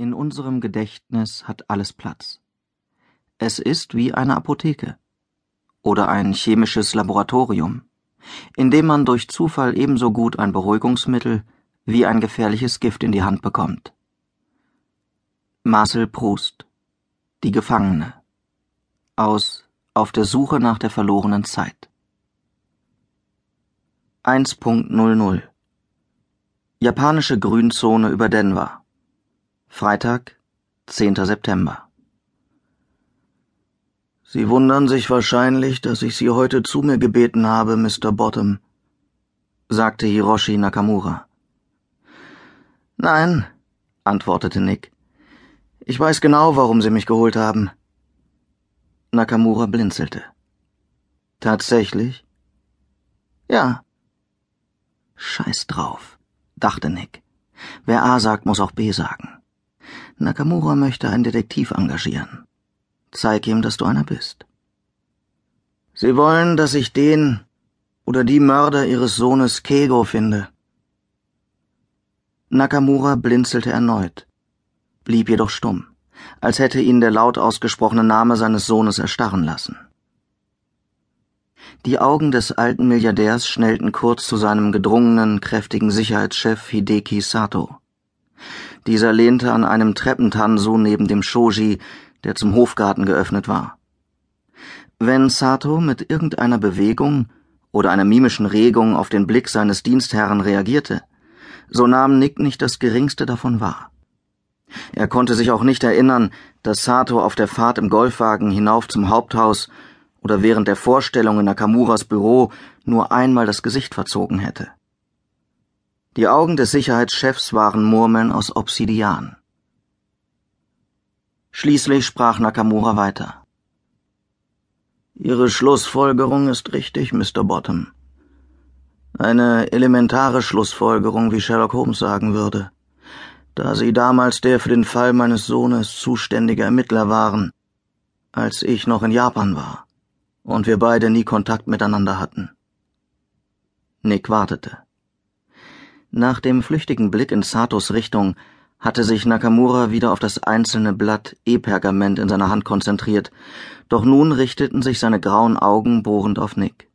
In unserem Gedächtnis hat alles Platz. Es ist wie eine Apotheke oder ein chemisches Laboratorium, in dem man durch Zufall ebenso gut ein Beruhigungsmittel wie ein gefährliches Gift in die Hand bekommt. Marcel Proust Die Gefangene aus Auf der Suche nach der verlorenen Zeit 1.00 Japanische Grünzone über Denver Freitag, 10. September. Sie wundern sich wahrscheinlich, dass ich Sie heute zu mir gebeten habe, Mr. Bottom, sagte Hiroshi Nakamura. Nein, antwortete Nick. Ich weiß genau, warum Sie mich geholt haben. Nakamura blinzelte. Tatsächlich? Ja. Scheiß drauf, dachte Nick. Wer A sagt, muss auch B sagen. Nakamura möchte einen Detektiv engagieren. Zeig ihm, dass du einer bist. Sie wollen, dass ich den oder die Mörder ihres Sohnes Kego finde. Nakamura blinzelte erneut, blieb jedoch stumm, als hätte ihn der laut ausgesprochene Name seines Sohnes erstarren lassen. Die Augen des alten Milliardärs schnellten kurz zu seinem gedrungenen, kräftigen Sicherheitschef Hideki Sato. Dieser lehnte an einem Treppentansu neben dem Shoji, der zum Hofgarten geöffnet war. Wenn Sato mit irgendeiner Bewegung oder einer mimischen Regung auf den Blick seines Dienstherrn reagierte, so nahm Nick nicht das geringste davon wahr. Er konnte sich auch nicht erinnern, dass Sato auf der Fahrt im Golfwagen hinauf zum Haupthaus oder während der Vorstellung in Nakamuras Büro nur einmal das Gesicht verzogen hätte. Die Augen des Sicherheitschefs waren Murmeln aus Obsidian. Schließlich sprach Nakamura weiter. Ihre Schlussfolgerung ist richtig, Mr. Bottom. Eine elementare Schlussfolgerung, wie Sherlock Holmes sagen würde, da Sie damals der für den Fall meines Sohnes zuständige Ermittler waren, als ich noch in Japan war und wir beide nie Kontakt miteinander hatten. Nick wartete. Nach dem flüchtigen Blick in Satos Richtung hatte sich Nakamura wieder auf das einzelne Blatt E-Pergament in seiner Hand konzentriert, doch nun richteten sich seine grauen Augen bohrend auf Nick.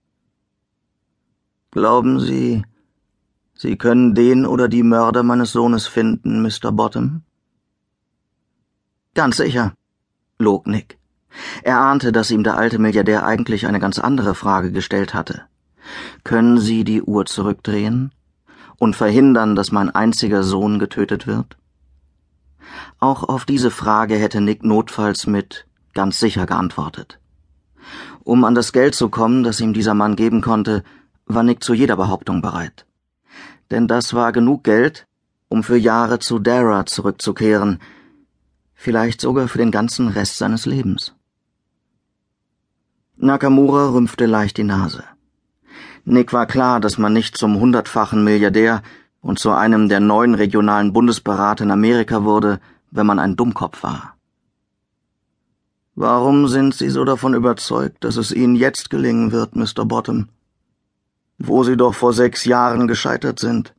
Glauben Sie, Sie können den oder die Mörder meines Sohnes finden, Mr. Bottom? Ganz sicher, log Nick. Er ahnte, dass ihm der alte Milliardär eigentlich eine ganz andere Frage gestellt hatte. Können Sie die Uhr zurückdrehen? Und verhindern, dass mein einziger Sohn getötet wird? Auch auf diese Frage hätte Nick notfalls mit ganz sicher geantwortet. Um an das Geld zu kommen, das ihm dieser Mann geben konnte, war Nick zu jeder Behauptung bereit. Denn das war genug Geld, um für Jahre zu Dara zurückzukehren, vielleicht sogar für den ganzen Rest seines Lebens. Nakamura rümpfte leicht die Nase. Nick war klar, dass man nicht zum hundertfachen Milliardär und zu einem der neun regionalen Bundesberater in Amerika wurde, wenn man ein Dummkopf war. Warum sind Sie so davon überzeugt, dass es Ihnen jetzt gelingen wird, Mr. Bottom? Wo Sie doch vor sechs Jahren gescheitert sind.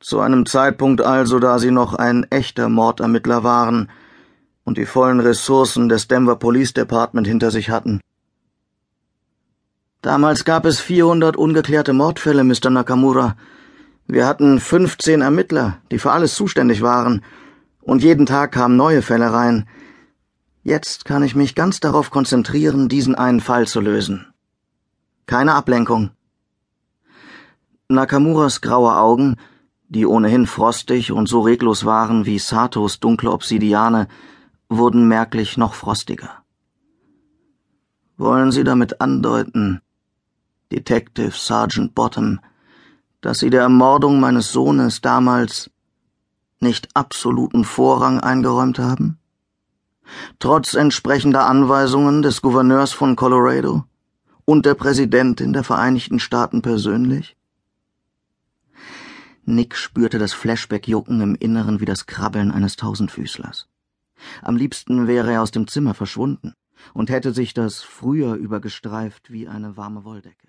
Zu einem Zeitpunkt also, da Sie noch ein echter Mordermittler waren und die vollen Ressourcen des Denver Police Department hinter sich hatten. Damals gab es 400 ungeklärte Mordfälle, Mr. Nakamura. Wir hatten 15 Ermittler, die für alles zuständig waren, und jeden Tag kamen neue Fälle rein. Jetzt kann ich mich ganz darauf konzentrieren, diesen einen Fall zu lösen. Keine Ablenkung. Nakamuras graue Augen, die ohnehin frostig und so reglos waren wie Satos dunkle Obsidiane, wurden merklich noch frostiger. Wollen Sie damit andeuten, Detective Sergeant Bottom, dass Sie der Ermordung meines Sohnes damals nicht absoluten Vorrang eingeräumt haben? Trotz entsprechender Anweisungen des Gouverneurs von Colorado und der Präsidentin der Vereinigten Staaten persönlich? Nick spürte das Flashback-Jucken im Inneren wie das Krabbeln eines Tausendfüßlers. Am liebsten wäre er aus dem Zimmer verschwunden und hätte sich das früher übergestreift wie eine warme Wolldecke.